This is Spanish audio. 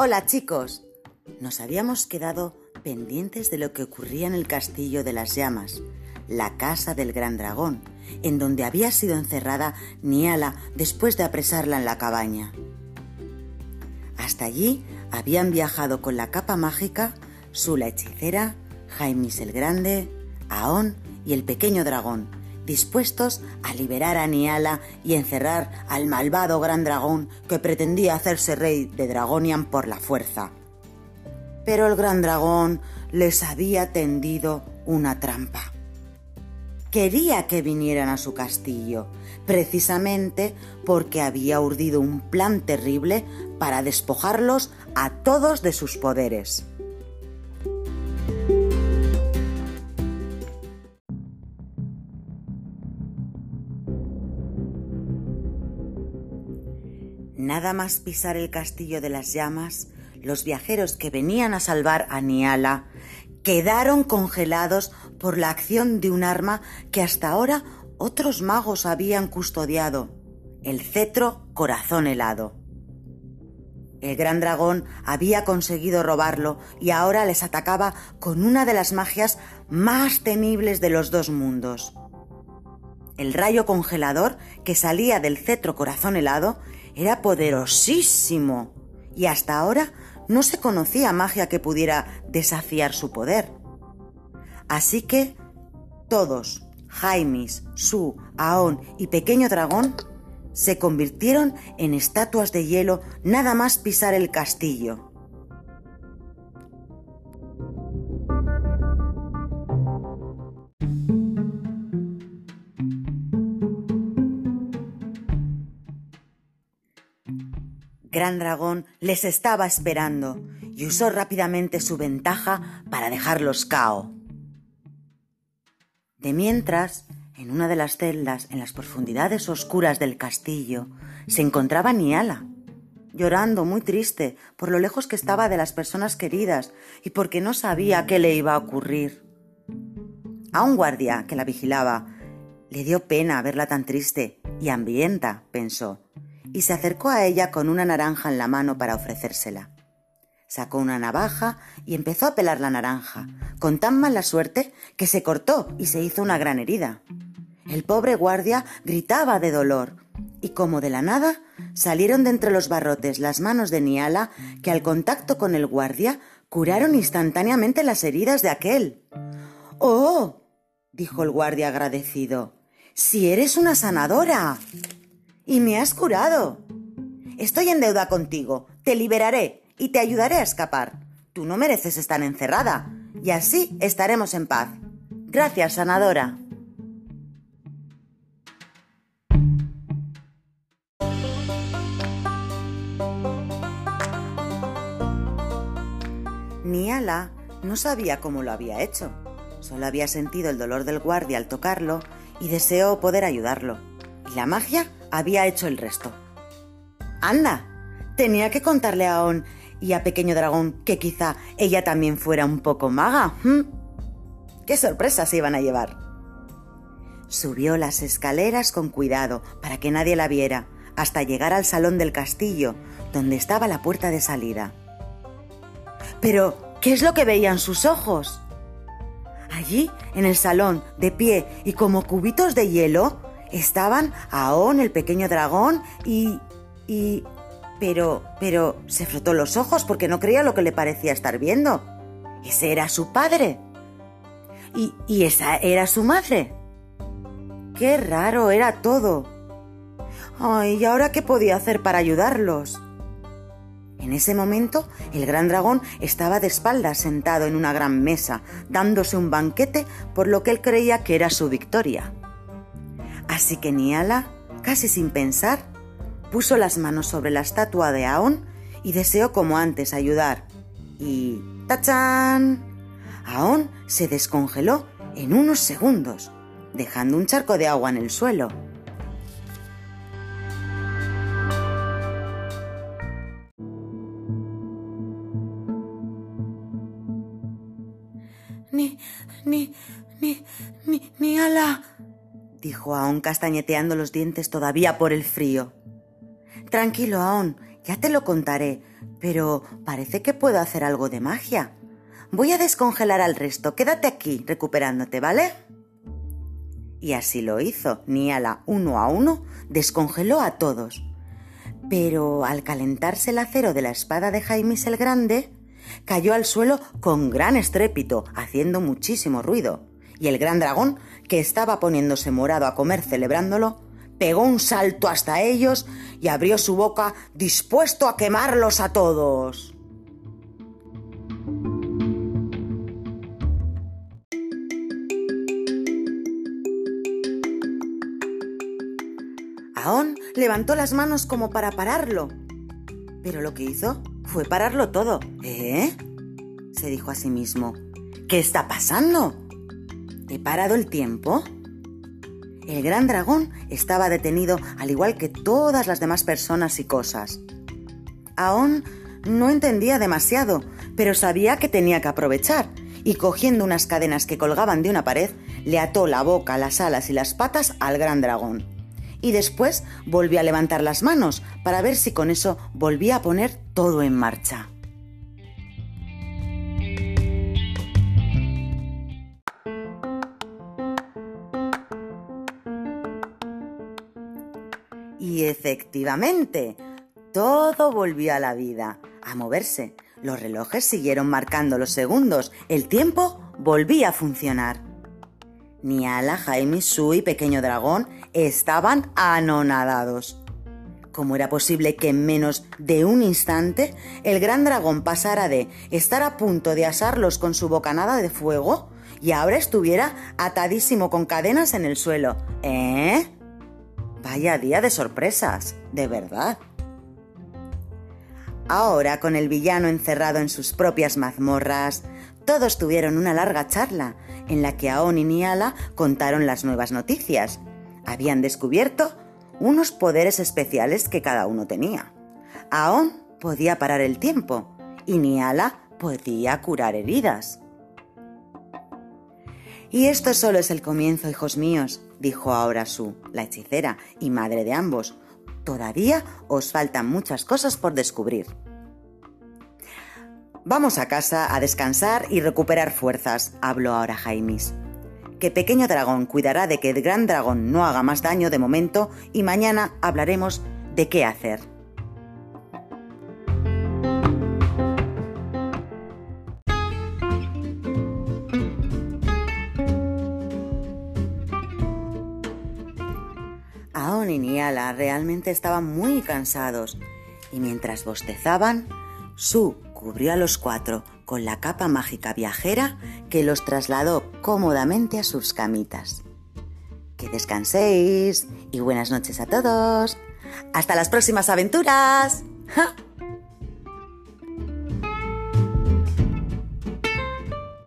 Hola chicos. Nos habíamos quedado pendientes de lo que ocurría en el castillo de las llamas, la casa del gran dragón, en donde había sido encerrada Niala después de apresarla en la cabaña. Hasta allí habían viajado con la capa mágica Su la hechicera, Jaimis el Grande, Aon y el pequeño dragón, dispuestos a liberar a Niala y encerrar al malvado gran dragón que pretendía hacerse rey de Dragonian por la fuerza. Pero el gran dragón les había tendido una trampa. Quería que vinieran a su castillo, precisamente porque había urdido un plan terrible para despojarlos a todos de sus poderes. Nada más pisar el castillo de las llamas, los viajeros que venían a salvar a Niala quedaron congelados por la acción de un arma que hasta ahora otros magos habían custodiado, el cetro corazón helado. El gran dragón había conseguido robarlo y ahora les atacaba con una de las magias más temibles de los dos mundos. El rayo congelador que salía del cetro corazón helado era poderosísimo y hasta ahora no se conocía magia que pudiera desafiar su poder. Así que todos, Jaimis, Su, Aon y Pequeño Dragón, se convirtieron en estatuas de hielo nada más pisar el castillo. Gran Dragón les estaba esperando y usó rápidamente su ventaja para dejarlos cao. De mientras, en una de las celdas en las profundidades oscuras del castillo, se encontraba Niala, llorando muy triste por lo lejos que estaba de las personas queridas y porque no sabía qué le iba a ocurrir. A un guardia que la vigilaba le dio pena verla tan triste y hambrienta, pensó, y se acercó a ella con una naranja en la mano para ofrecérsela. Sacó una navaja y empezó a pelar la naranja, con tan mala suerte que se cortó y se hizo una gran herida. El pobre guardia gritaba de dolor, y como de la nada salieron de entre los barrotes las manos de Niala que al contacto con el guardia curaron instantáneamente las heridas de aquel. ¡Oh! dijo el guardia agradecido. Si eres una sanadora y me has curado. Estoy en deuda contigo, te liberaré y te ayudaré a escapar. Tú no mereces estar encerrada, y así estaremos en paz. Gracias, sanadora. Niala no sabía cómo lo había hecho. Solo había sentido el dolor del guardia al tocarlo y deseó poder ayudarlo. Y la magia había hecho el resto. ¡Anda! Tenía que contarle a On y a Pequeño Dragón que quizá ella también fuera un poco maga. ¡Qué sorpresa se iban a llevar! Subió las escaleras con cuidado para que nadie la viera, hasta llegar al salón del castillo, donde estaba la puerta de salida. Pero, ¿qué es lo que veían sus ojos? Allí, en el salón, de pie y como cubitos de hielo, Estaban Aón, el pequeño dragón, y... y... Pero, pero, se frotó los ojos porque no creía lo que le parecía estar viendo. Ese era su padre. Y, y esa era su madre. Qué raro era todo. Ay, ¿y ahora qué podía hacer para ayudarlos? En ese momento, el gran dragón estaba de espaldas sentado en una gran mesa, dándose un banquete por lo que él creía que era su victoria. Así que Niala, casi sin pensar, puso las manos sobre la estatua de Aon y deseó como antes ayudar. Y ¡tachán! Aon se descongeló en unos segundos, dejando un charco de agua en el suelo. Ni, ni, ni, ni, ni ala dijo Aon castañeteando los dientes todavía por el frío. Tranquilo, Aon, Ya te lo contaré, pero parece que puedo hacer algo de magia. Voy a descongelar al resto. Quédate aquí recuperándote, ¿vale? Y así lo hizo. Niala, uno a uno, descongeló a todos. Pero al calentarse el acero de la espada de Jaimis el Grande, cayó al suelo con gran estrépito, haciendo muchísimo ruido. Y el gran dragón, que estaba poniéndose morado a comer celebrándolo, pegó un salto hasta ellos y abrió su boca dispuesto a quemarlos a todos. Aón levantó las manos como para pararlo. Pero lo que hizo fue pararlo todo. ¿Eh? se dijo a sí mismo. ¿Qué está pasando? ¿He parado el tiempo? El gran dragón estaba detenido al igual que todas las demás personas y cosas. Aón no entendía demasiado, pero sabía que tenía que aprovechar, y cogiendo unas cadenas que colgaban de una pared, le ató la boca, las alas y las patas al gran dragón. Y después volvió a levantar las manos para ver si con eso volvía a poner todo en marcha. Efectivamente, todo volvió a la vida, a moverse. Los relojes siguieron marcando los segundos, el tiempo volvía a funcionar. Niala, Jaime, Su y Pequeño Dragón estaban anonadados. ¿Cómo era posible que en menos de un instante el gran dragón pasara de estar a punto de asarlos con su bocanada de fuego y ahora estuviera atadísimo con cadenas en el suelo? ¿Eh? Vaya día de sorpresas, de verdad. Ahora, con el villano encerrado en sus propias mazmorras, todos tuvieron una larga charla en la que Aon y Niala contaron las nuevas noticias. Habían descubierto unos poderes especiales que cada uno tenía. Aon podía parar el tiempo y Niala podía curar heridas. Y esto solo es el comienzo, hijos míos, dijo ahora Su, la hechicera y madre de ambos. Todavía os faltan muchas cosas por descubrir. Vamos a casa a descansar y recuperar fuerzas, habló ahora Jaimis. Que Pequeño Dragón cuidará de que el Gran Dragón no haga más daño de momento y mañana hablaremos de qué hacer. Y Niala realmente estaban muy cansados y mientras bostezaban, Su cubrió a los cuatro con la capa mágica viajera que los trasladó cómodamente a sus camitas. Que descanséis y buenas noches a todos. Hasta las próximas aventuras.